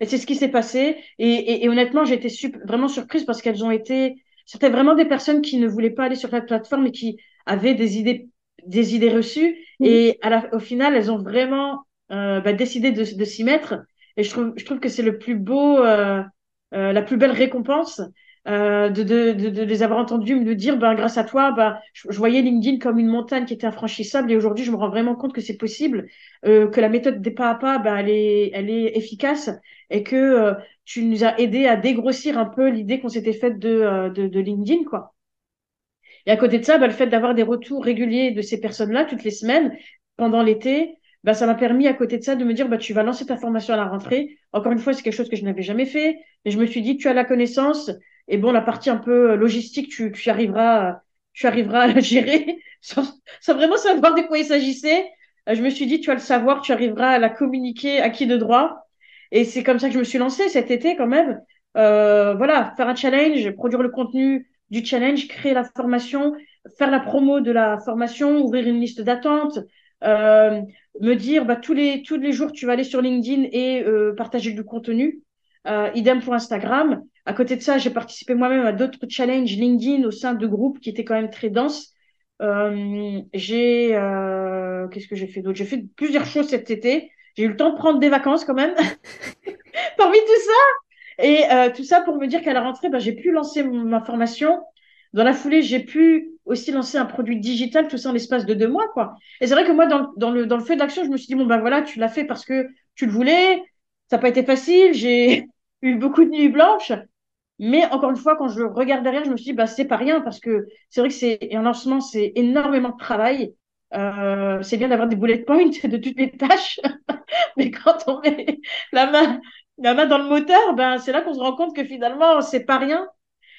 Et c'est ce qui s'est passé. Et, et, et honnêtement, j'ai été vraiment surprise parce qu'elles ont été, c'était vraiment des personnes qui ne voulaient pas aller sur la plateforme et qui avaient des idées, des idées reçues. Et à la, au final, elles ont vraiment euh, bah, décidé de, de s'y mettre. Et je trouve, je trouve que c'est le plus beau, euh, euh, la plus belle récompense euh, de, de, de, de, les avoir entendus me dire, ben, grâce à toi, ben, je, voyais LinkedIn comme une montagne qui était infranchissable et aujourd'hui, je me rends vraiment compte que c'est possible, euh, que la méthode des pas à pas, ben, elle, est, elle est efficace et que euh, tu nous as aidé à dégrossir un peu l'idée qu'on s'était faite de, de, de, LinkedIn, quoi. Et à côté de ça, ben, le fait d'avoir des retours réguliers de ces personnes-là toutes les semaines pendant l'été, bah, ça m'a permis à côté de ça de me dire bah tu vas lancer ta formation à la rentrée. Encore une fois, c'est quelque chose que je n'avais jamais fait, mais je me suis dit tu as la connaissance et bon la partie un peu logistique tu tu arriveras tu arriveras à la gérer (laughs) sans vraiment savoir de quoi il s'agissait. Euh, je me suis dit tu as le savoir, tu arriveras à la communiquer à qui de droit. Et c'est comme ça que je me suis lancée cet été quand même. Euh, voilà, faire un challenge, produire le contenu du challenge, créer la formation, faire la promo de la formation, ouvrir une liste d'attente, euh, me dire bah, tous les tous les jours tu vas aller sur LinkedIn et euh, partager du contenu. Euh, idem pour Instagram. À côté de ça, j'ai participé moi-même à d'autres challenges LinkedIn au sein de groupes qui étaient quand même très denses. Euh, j'ai euh, qu'est-ce que j'ai fait d'autre? J'ai fait plusieurs choses cet été. J'ai eu le temps de prendre des vacances quand même. (laughs) Parmi tout ça et euh, tout ça pour me dire qu'à la rentrée, bah, j'ai pu lancer ma formation. Dans la foulée, j'ai pu aussi lancer un produit digital, tout ça en l'espace de deux mois, quoi. Et c'est vrai que moi, dans, dans, le, dans le feu d'action, je me suis dit, bon, ben voilà, tu l'as fait parce que tu le voulais, ça n'a pas été facile, j'ai (laughs) eu beaucoup de nuits blanches. Mais encore une fois, quand je regarde derrière, je me suis dit, bah, c'est pas rien parce que c'est vrai que c'est un lancement, c'est énormément de travail. Euh, c'est bien d'avoir des bullet points (laughs) de toutes les tâches, (laughs) mais quand on met la main, main dans le moteur, ben, c'est là qu'on se rend compte que finalement, c'est pas rien.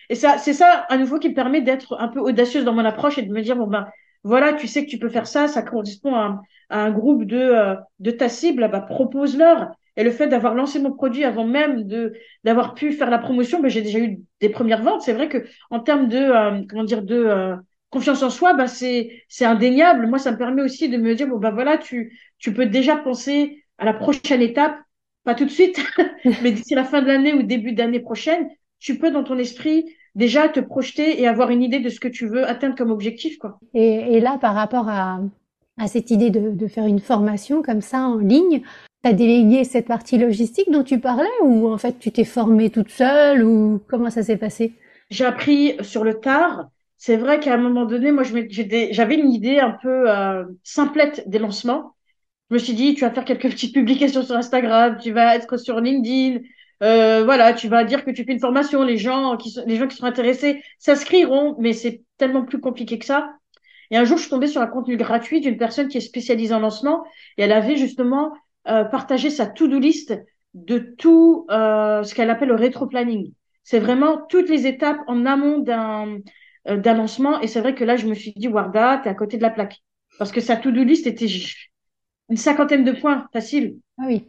Et ça, c'est ça, à nouveau, qui me permet d'être un peu audacieuse dans mon approche et de me dire, bon, ben, voilà, tu sais que tu peux faire ça, ça correspond à, un groupe de, euh, de ta cible, bah, propose-leur. Et le fait d'avoir lancé mon produit avant même de d'avoir pu faire la promotion, ben, j'ai déjà eu des premières ventes. C'est vrai que en termes de euh, comment dire de euh, confiance en soi, ben, c'est c'est indéniable. Moi, ça me permet aussi de me dire bon ben voilà, tu tu peux déjà penser à la prochaine étape, pas tout de suite, (laughs) mais d'ici la fin de l'année ou début d'année prochaine, tu peux dans ton esprit déjà te projeter et avoir une idée de ce que tu veux atteindre comme objectif. Quoi. Et, là, par rapport à, à cette idée de, de, faire une formation comme ça en ligne, tu as délégué cette partie logistique dont tu parlais ou en fait tu t'es formée toute seule ou comment ça s'est passé? J'ai appris sur le tard. C'est vrai qu'à un moment donné, moi, j'avais une idée un peu euh, simplette des lancements. Je me suis dit, tu vas faire quelques (laughs) petites publications sur Instagram, tu vas être sur LinkedIn, euh, voilà, tu vas dire que tu fais une formation, les gens qui sont, les gens qui sont intéressés s'inscriront, mais c'est tellement plus compliqué que ça. Et un jour, je suis tombée sur un contenu gratuit d'une personne qui est spécialisée en lancement et elle avait justement euh, partagé sa to-do list de tout euh, ce qu'elle appelle le rétro-planning. C'est vraiment toutes les étapes en amont d'un euh, d'un lancement. Et c'est vrai que là, je me suis dit, Warda, t'es à côté de la plaque. Parce que sa to-do list était une cinquantaine de points, facile. Ah oui.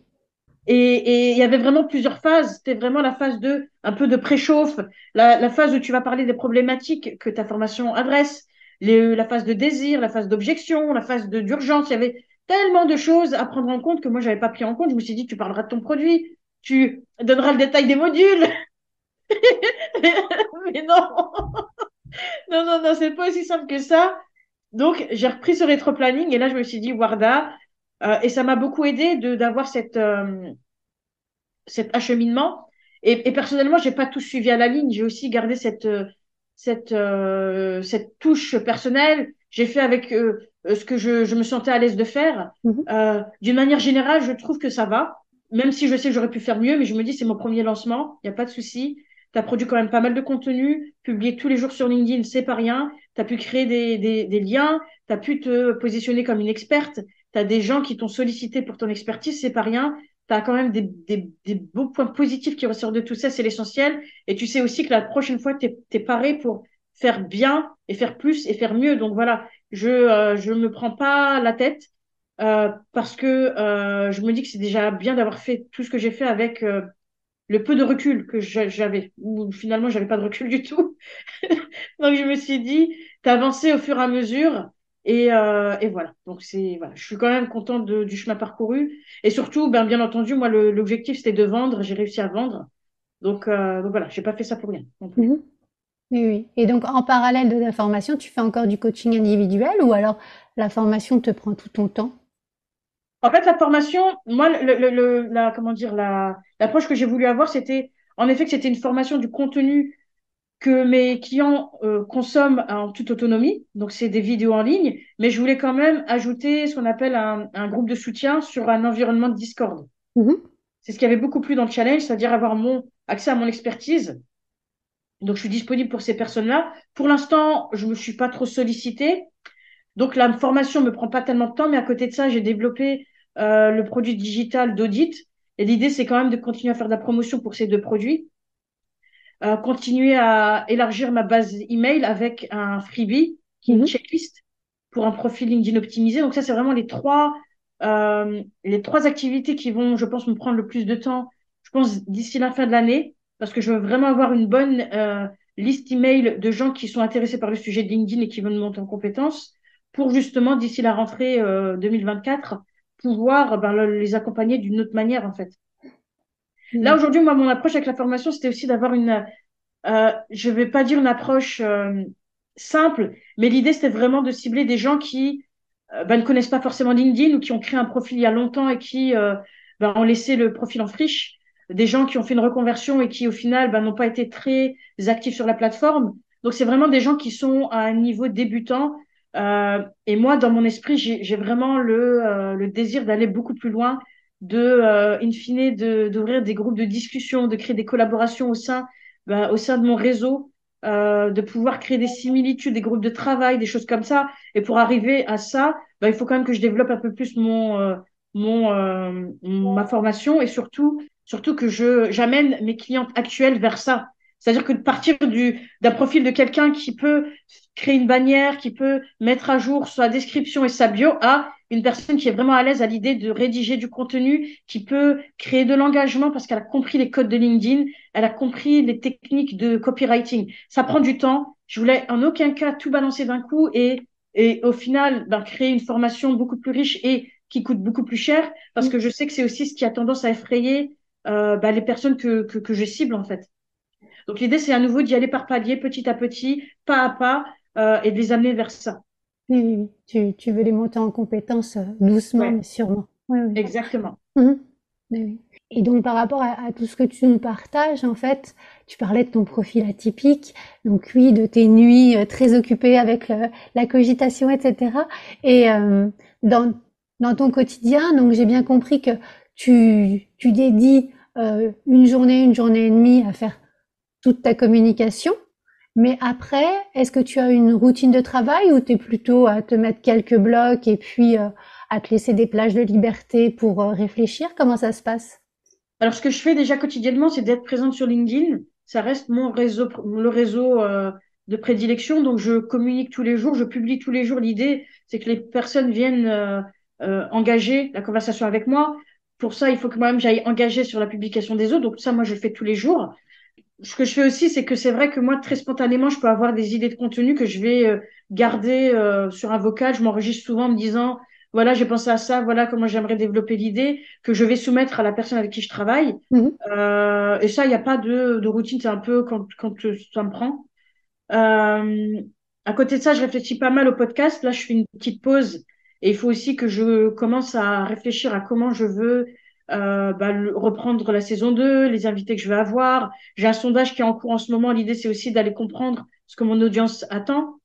Et il y avait vraiment plusieurs phases. C'était vraiment la phase de un peu de préchauffe, la, la, phase où tu vas parler des problématiques que ta formation adresse, les, la phase de désir, la phase d'objection, la phase d'urgence. Il y avait tellement de choses à prendre en compte que moi, j'avais pas pris en compte. Je me suis dit, tu parleras de ton produit, tu donneras le détail des modules. (laughs) Mais non, non, non, non, c'est pas aussi simple que ça. Donc, j'ai repris ce rétro-planning et là, je me suis dit, Warda, euh, et ça m'a beaucoup aidé de d'avoir cette euh, cet acheminement. Et, et personnellement, j'ai pas tout suivi à la ligne. J'ai aussi gardé cette cette euh, cette touche personnelle. J'ai fait avec ce que je, je me sentais à l'aise de faire. Mhm. D'une manière générale, je trouve que ça va. Même si je sais que j'aurais pu faire mieux, mais je me dis c'est mon premier lancement, il n'y a pas de souci. Tu as produit quand même pas mal de contenu, publié tous les jours sur LinkedIn, c'est pas rien. Tu as pu créer des, des, des liens, tu as pu te positionner comme une experte tu as des gens qui t'ont sollicité pour ton expertise, c'est pas rien. Tu quand même des, des, des, beaux points positifs qui ressortent de tout ça, c'est l'essentiel. Et tu sais aussi que la prochaine fois, tu es, paré pour faire bien et faire plus et faire mieux. Donc voilà, je euh, je me prends pas la tête euh, parce que euh, je me dis que c'est déjà bien d'avoir fait tout ce que j'ai fait avec euh, le peu de recul que j'avais. Ou finalement, j'avais pas de recul du tout. (laughs) Donc je me suis dit, avancé au fur et à mesure. Et, euh, et, voilà. Donc c'est voilà, je suis quand même contente de, du chemin parcouru. Et surtout, ben bien entendu, moi l'objectif c'était de vendre. J'ai réussi à vendre. Donc, euh, donc voilà, j'ai pas fait ça pour rien. Mhm. Oui, oui. Et donc en parallèle de la formation, tu fais encore du coaching individuel ou alors la formation te prend tout ton temps? En fait, la formation, moi, le, le, la comment dire, la l'approche que j'ai voulu avoir, c'était en effet que c'était une formation du contenu que mes clients euh, consomment en toute autonomie. Donc, c'est des vidéos en ligne, mais je voulais quand même ajouter ce qu'on appelle un, un, groupe de soutien sur un environnement de Discord. Mm-hmm. C'est ce qui avait beaucoup plu dans le challenge, c'est-à-dire avoir mon accès à mon expertise. Donc, je suis disponible pour ces personnes-là. Pour l'instant, je me suis pas trop sollicitée. Donc, la formation me prend pas tellement de temps, mais à côté de ça, j'ai développé euh, le produit digital d'audit. Et l'idée, c'est quand même de continuer à faire de la promotion pour ces deux produits continuer à élargir ma base email avec un freebie qui est une mhm. checklist pour un profil LinkedIn optimisé. Donc ça, c'est vraiment les trois euh, les trois activités qui vont, je pense, me prendre le plus de temps. Je pense d'ici la fin de l'année, parce que je veux vraiment avoir une bonne euh, liste email de gens qui sont intéressés par le sujet de LinkedIn et qui veulent monter en compétences pour justement d'ici la rentrée euh, 2024 pouvoir ben, les accompagner d'une autre manière en fait. Là, aujourd'hui, moi, mon approche avec la formation, c'était aussi d'avoir une, euh, je vais pas dire une approche euh, simple, mais l'idée, c'était vraiment de cibler des gens qui euh, ben, ne connaissent pas forcément LinkedIn ou qui ont créé un profil il y a longtemps et qui euh, ben, ont laissé le profil en friche. Des gens qui ont fait une reconversion et qui, au final, ben, n'ont pas été très actifs sur la plateforme. Donc, c'est vraiment des gens qui sont à un niveau débutant. Euh, et moi, dans mon esprit, j'ai vraiment le, le désir d'aller beaucoup plus loin de, euh, in d'ouvrir des groupes de discussion, de créer des collaborations au sein, bah, au sein de mon réseau, euh, de pouvoir créer des similitudes, des groupes de travail, des choses comme ça. Et pour arriver à ça, bah, il faut quand même que je développe un peu plus mon, euh, mon, euh, ma formation et surtout, surtout que je j'amène mes clientes actuelles vers ça. C'est-à-dire que de partir du d'un profil de quelqu'un qui peut créer une bannière, qui peut mettre à jour sa description et sa bio, à une personne qui est vraiment à l'aise à l'idée de rédiger du contenu, qui peut créer de l'engagement parce qu'elle a compris les codes de LinkedIn, elle a compris les techniques de copywriting. Ça prend du temps. Je voulais en aucun cas tout balancer d'un coup et, et au final ben, créer une formation beaucoup plus riche et qui coûte beaucoup plus cher parce que je sais que c'est aussi ce qui a tendance à effrayer euh, bah, les personnes que, que, que je cible en fait. Donc l'idée c'est à nouveau d'y aller par palier, petit à petit, pas à pas, euh, et de les amener vers ça. Oui, Tu, tu veux les monter en compétences euh, doucement mais sûrement. Oui, oui. Exactement. Mhm. Et donc par rapport à, à, tout ce que tu nous partages, en fait, tu parlais de ton profil atypique, donc oui, de tes nuits euh, très occupées avec euh, la cogitation, etc. Et euh, dans, dans ton quotidien, donc j'ai bien compris que tu, tu dédies euh, une journée, une journée et demie à faire toute ta communication. Mais après, est-ce que tu as une routine de travail ou tu es plutôt à te mettre quelques blocs et puis euh, à te laisser des plages de liberté pour euh, réfléchir? Comment ça se passe? Alors, ce que je fais déjà quotidiennement, c'est d'être présente sur LinkedIn. Ça reste mon réseau, le réseau euh, de prédilection. Donc, je communique tous les jours, je publie tous les jours. L'idée, c'est que les personnes viennent engager la conversation avec moi. Pour ça, il faut que moi-même j'aille engager sur la publication des autres. Donc, ça, moi, je le fais tous les jours. Ce que je fais aussi, c'est que c'est vrai que moi, très spontanément, je peux avoir des idées de contenu que je vais euh, garder euh, sur un vocal. Je m'enregistre souvent en me disant voilà, j'ai pensé à ça, voilà comment j'aimerais développer l'idée que je vais soumettre à la personne avec qui je travaille. Mmh. Euh, et ça, il n'y a pas de, de routine, c'est un peu quand, quand ça me prend. Euh, à côté de ça, je réfléchis pas mal au podcast. Là, je fais une petite pause et il faut aussi que je commence à réfléchir à comment je veux euh, bah, reprendre la saison 2, les invités que je vais avoir. J'ai un sondage qui est en cours en ce moment. L'idée, c'est aussi d'aller comprendre ce que mon audience attend.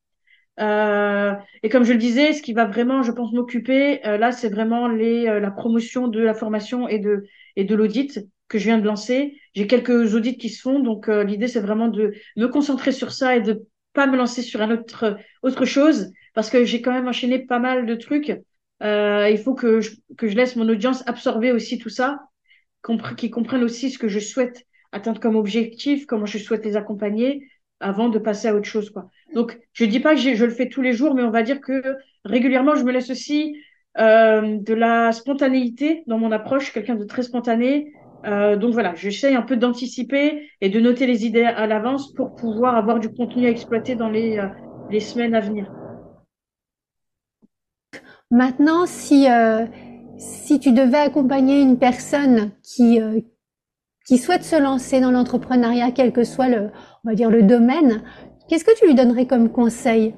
Euh, et comme je le disais, ce qui va vraiment, je pense, m'occuper euh, là, c'est vraiment les, euh, la promotion de la formation et de et de l'audit que je viens de lancer. J'ai quelques audits qui se font, donc euh, l'idée c'est vraiment de me concentrer sur ça et de pas me lancer sur un autre autre chose parce que j'ai quand même enchaîné pas mal de trucs. Il faut que je, que je laisse mon audience absorber aussi tout ça, qu'ils comprennent aussi ce que je souhaite atteindre comme objectif, comment je souhaite les accompagner avant de passer à autre chose, quoi. Donc, je dis pas que je le fais tous les jours, mais on va dire que régulièrement, je me laisse aussi euh, de la spontanéité dans mon approche, quelqu'un de très spontané. Euh, donc voilà, j'essaye un peu d'anticiper et de noter les idées à l'avance pour pouvoir avoir du contenu à exploiter dans les, euh, les semaines à venir. Maintenant, si, euh, si tu devais accompagner une personne qui, euh, qui souhaite se lancer dans l'entrepreneuriat, quel que soit le, on va dire, le domaine, Qu'est-ce que tu lui donnerais comme conseil?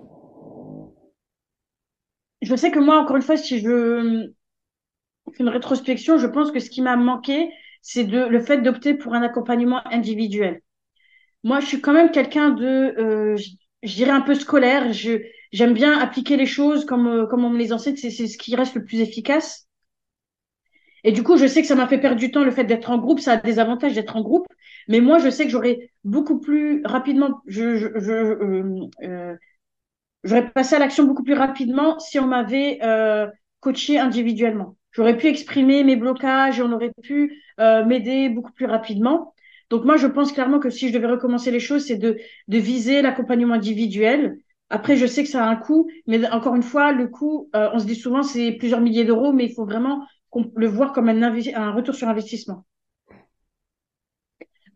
Je sais que moi, encore une fois, si je fais une rétrospection, je pense que ce qui m'a manqué, c'est de le fait d'opter pour un accompagnement individuel. Moi, je suis quand même quelqu'un de, euh, je, dirais un peu scolaire. Je j'aime bien appliquer les choses comme euh, comme on me les enseigne. C'est ce qui reste le plus efficace. Et du coup, je sais que ça m'a fait perdre du temps le fait d'être en groupe. Ça a des avantages d'être en groupe. Mais moi, je sais que j'aurais beaucoup plus rapidement, je, je, je euh, euh, j'aurais passé à l'action beaucoup plus rapidement si on m'avait euh, coaché individuellement. J'aurais pu exprimer mes blocages et on aurait pu euh, m'aider beaucoup plus rapidement. Donc moi, je pense clairement que si je devais recommencer les choses, c'est de, de viser l'accompagnement individuel. Après, je sais que ça a un coût, mais encore une fois, le coût, euh, on se dit souvent c'est plusieurs milliers d'euros, mais il faut vraiment le voir comme un, un retour sur investissement.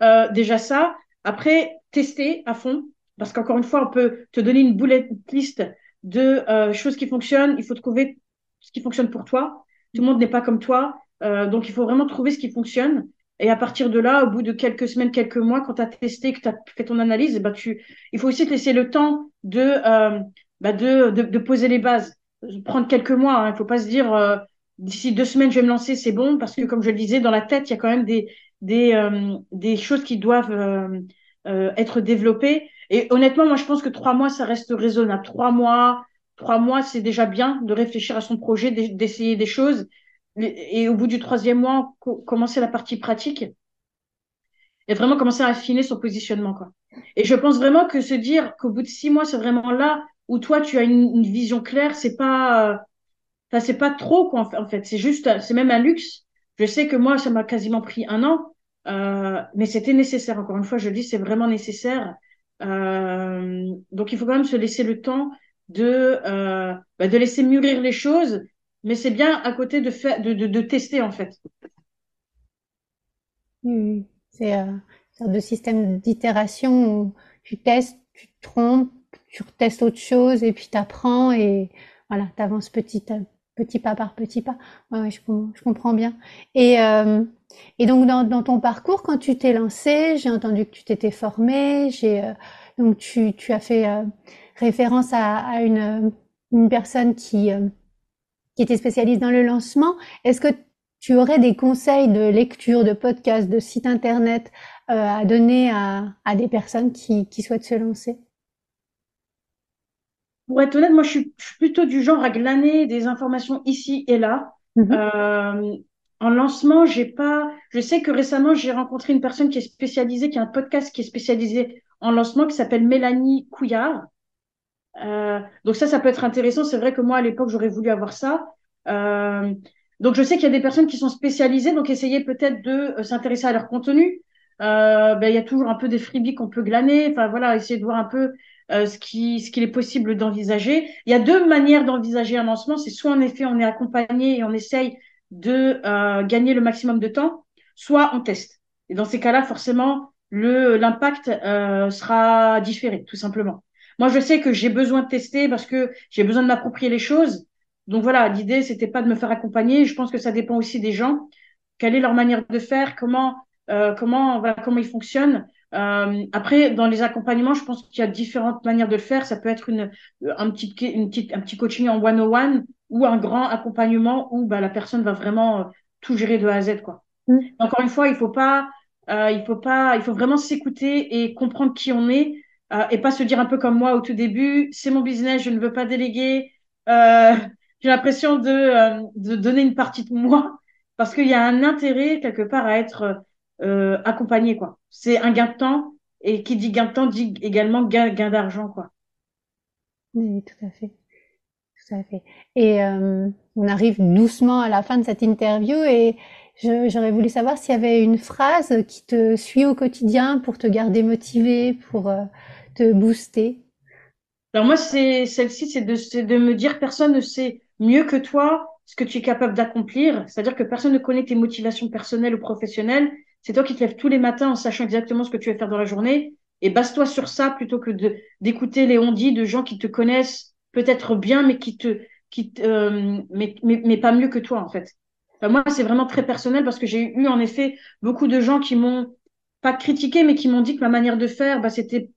Euh, déjà ça. Après, tester à fond, parce qu'encore une fois, on peut te donner une bullet list de euh, choses qui fonctionnent. Il faut trouver ce qui fonctionne pour toi. Tout le monde n'est pas comme toi. Euh, donc, il faut vraiment trouver ce qui fonctionne. Et à partir de là, au bout de quelques semaines, quelques mois, quand tu as testé, que tu as fait ton analyse, bah, tu, il faut aussi te laisser le temps de, euh, bah, de, de, de, poser les bases. Prendre quelques mois. Hein. Il ne faut pas se dire euh, d'ici deux semaines, je vais me lancer, c'est bon, parce que comme je le disais, dans la tête, il y a quand même des, des, euh, des choses qui doivent euh, être développées. Et honnêtement, moi, je pense que trois mois, ça reste raisonnable. Trois mois, trois mois, c'est déjà bien de réfléchir à son projet, d'essayer des choses. Et au bout du troisième mois, commencer la partie pratique et vraiment commencer à affiner son positionnement. Quoi. Et je pense vraiment que se dire qu'au bout de six mois, c'est vraiment là où toi, tu as une, vision claire, c'est pas, ça c'est pas trop quoi en fait. C'est juste, c'est même un luxe. Je sais que moi, ça m'a quasiment pris un an. Euh, mais c'était nécessaire. Encore une fois, je dis, c'est vraiment nécessaire. Euh, donc, il faut quand même se laisser le temps de, euh, bah, de laisser mûrir les choses, mais c'est bien à côté de, de, de, de tester, en fait. Mmh. C'est euh, sorte de système d'itération où tu testes, tu te trompes, tu retestes autre chose et puis tu apprends et voilà, tu avances petit petit pas par petit pas. Ouais, je, je, comprends bien. Et, euh, et donc dans, dans, ton parcours, quand tu t'es lancé, j'ai entendu que tu t'étais formé. Euh, donc tu, tu as fait euh, référence à, à une, une personne qui qui était spécialiste dans le lancement. Est-ce que tu aurais des conseils de lecture, de podcast, de site internet à donner à, à des personnes qui, qui souhaitent se lancer? Pour être honnête, moi, je suis, plutôt du genre à glaner des informations ici et là. Mhm. Euh, en lancement, j'ai pas. Je sais que récemment, j'ai rencontré une personne qui est spécialisée, qui a un podcast qui est spécialisé en lancement, qui s'appelle Mélanie Couillard. Euh, donc ça, ça peut être intéressant. C'est vrai que moi, à l'époque, j'aurais voulu avoir ça. Euh, donc je sais qu'il y a des personnes qui sont spécialisées, donc essayez peut-être de s'intéresser à leur contenu. ben, il y a toujours un peu des freebies qu'on peut glaner. Enfin voilà, essayer de voir un peu euh, ce qui ce qu'il est possible d'envisager. Il y a deux manières d'envisager un lancement. C'est soit en effet on est accompagné et on essaye de euh, gagner le maximum de temps, soit on teste. Et dans ces cas-là, forcément, le l'impact euh, sera différé, tout simplement. Moi, je sais que j'ai besoin de tester parce que j'ai besoin de m'approprier les choses. Donc voilà, l'idée c'était pas de me faire accompagner. Je pense que ça dépend aussi des gens. Quelle est leur manière de faire? Comment euh, comment voilà comment ils fonctionnent? Euh, après, dans les accompagnements, je pense qu'il y a différentes manières de le faire. Ça peut être une, un, petit, une petite, un petit coaching en one-on-one ou un grand accompagnement où bah, la personne va vraiment euh, tout gérer de A à Z. Quoi. Mm. Encore une fois, il faut pas, euh, il faut pas, il faut vraiment s'écouter et comprendre qui on est euh, et pas se dire un peu comme moi au tout début, c'est mon business, je ne veux pas déléguer. Euh, (laughs) j'ai l'impression de, euh, de donner une partie de moi parce qu'il y a un intérêt quelque part à être accompagné quoi. C'est un gain de temps et qui dit gain de temps dit également gain, gain d'argent quoi. Oui, tout à fait. Tout à fait. Et on arrive doucement à la fin de cette interview et j'aurais voulu savoir s'il y avait une phrase qui te suit au quotidien pour te garder motivé, pour te booster? Alors moi, c'est celle-ci, c'est de, de me dire personne ne sait mieux que toi ce que tu es capable d'accomplir. C'est-à-dire que personne ne connaît tes motivations personnelles ou professionnelles c'est toi qui te lèves tous les matins en sachant exactement ce que tu vas faire dans la journée et base-toi sur ça plutôt que d'écouter les ondits de gens qui te connaissent peut-être bien mais qui te qui euh, mais, mais pas mieux que toi en fait. moi c'est vraiment très personnel parce que j'ai eu en effet beaucoup de gens qui m'ont pas critiqué mais qui m'ont dit que ma manière de faire bah c'était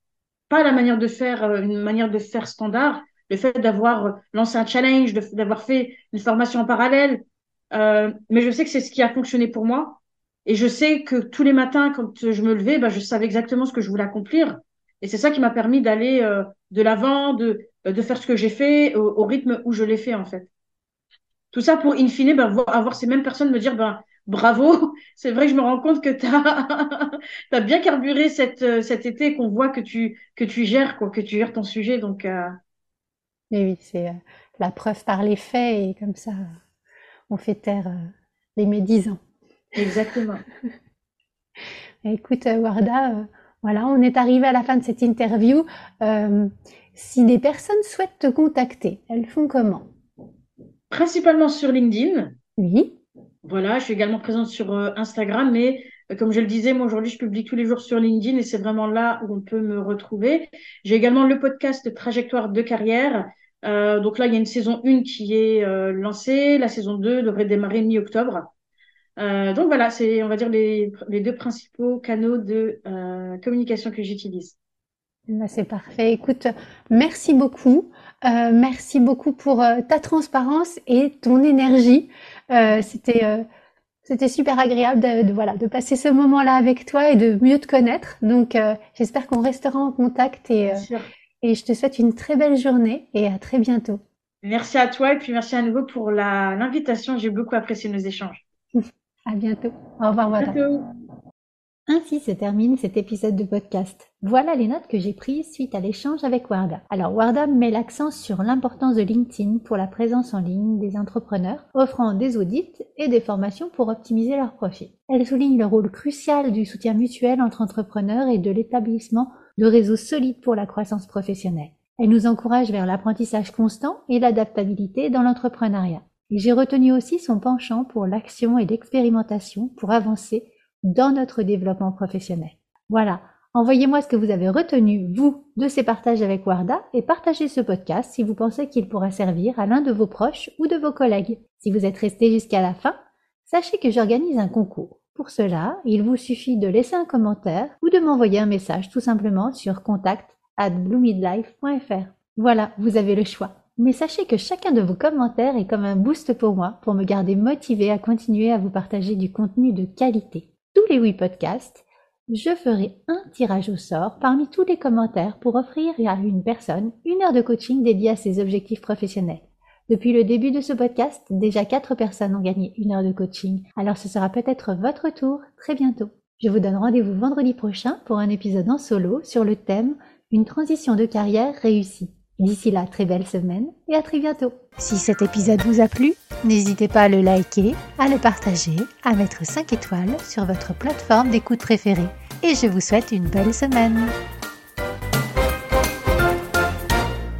pas la manière de faire euh, une manière de faire standard le fait d'avoir lancé un challenge d'avoir fait une formation en parallèle euh, mais je sais que c'est ce qui a fonctionné pour moi et je sais que tous les matins, quand je me levais, bah, je savais exactement ce que je voulais accomplir. Et c'est ça qui m'a permis d'aller euh, de l'avant, de, euh, de faire ce que j'ai fait au, rythme où je l'ai fait, en fait. Tout ça pour, in fine, bah, avoir ces mêmes personnes me dire, ben, bravo, (laughs) c'est vrai que je me rends compte que tu as, as, bien carburé cette, euh, cet été, qu'on voit que tu, que tu gères, quoi, que tu gères ton sujet. Donc, euh... oui, c'est la preuve par les faits et comme ça, on fait taire les médisants. Exactement. (laughs) Écoute, euh, Warda, euh, voilà, on est arrivé à la fin de cette interview. Euh, si des personnes souhaitent te contacter, elles font comment? Principalement sur LinkedIn. Oui. Voilà, je suis également présente sur Instagram, mais comme je le disais, moi aujourd'hui, je publie tous les jours sur LinkedIn et c'est vraiment là où on peut me retrouver. J'ai également le podcast Trajectoire de carrière. donc là, il y a une saison 1 qui est lancée. La saison 2 devrait démarrer mi-octobre. Euh, donc voilà, c'est on va dire les, deux principaux canaux de euh, communication que j'utilise. Bah, c'est parfait. Écoute, merci beaucoup. Euh, merci beaucoup pour euh, ta transparence et ton énergie. Euh, c'était euh, c'était super agréable de, de, voilà de passer ce moment-là avec toi et de mieux te connaître. Donc j'espère qu'on restera en contact et et je te souhaite une très belle journée et à très bientôt. Merci à toi et puis merci à nouveau pour l'invitation. J'ai beaucoup apprécié nos échanges. (laughs) À bientôt. Au revoir, Warda. Ainsi se termine cet épisode de podcast. Voilà les notes que j'ai prises suite à l'échange avec Warda. Alors Warda met l'accent sur l'importance de LinkedIn pour la présence en ligne des entrepreneurs, offrant des audits et des formations pour optimiser leur profit. Elle souligne le rôle crucial du soutien mutuel entre entrepreneurs et de l'établissement de réseaux solides pour la croissance professionnelle. Elle nous encourage vers l'apprentissage constant et l'adaptabilité dans l'entrepreneuriat. Et j'ai retenu aussi son penchant pour l'action et l'expérimentation pour avancer dans notre développement professionnel. Voilà. Envoyez-moi ce que vous avez retenu, vous, de ces partages avec Warda et partagez ce podcast si vous pensez qu'il pourra servir à l'un de vos proches ou de vos collègues. Si vous êtes resté jusqu'à la fin, sachez que j'organise un concours. Pour cela, il vous suffit de laisser un commentaire ou de m'envoyer un message tout simplement sur contact at Voilà, vous avez le choix. Mais sachez que chacun de vos commentaires est comme un boost pour moi pour me garder motivé à continuer à vous partager du contenu de qualité. Tous les 8 podcasts je ferai un tirage au sort parmi tous les commentaires pour offrir à une personne une heure de coaching dédiée à ses objectifs professionnels. Depuis le début de ce podcast, déjà quatre personnes ont gagné une heure de coaching, alors ce sera peut-être votre tour très bientôt. Je vous donne rendez-vous vendredi prochain pour un épisode en solo sur le thème Une transition de carrière réussie. D'ici là, très belle semaine et à très bientôt. Si cet épisode vous a plu, n'hésitez pas à le liker, à le partager, à mettre 5 étoiles sur votre plateforme d'écoute préférée. Et je vous souhaite une belle semaine.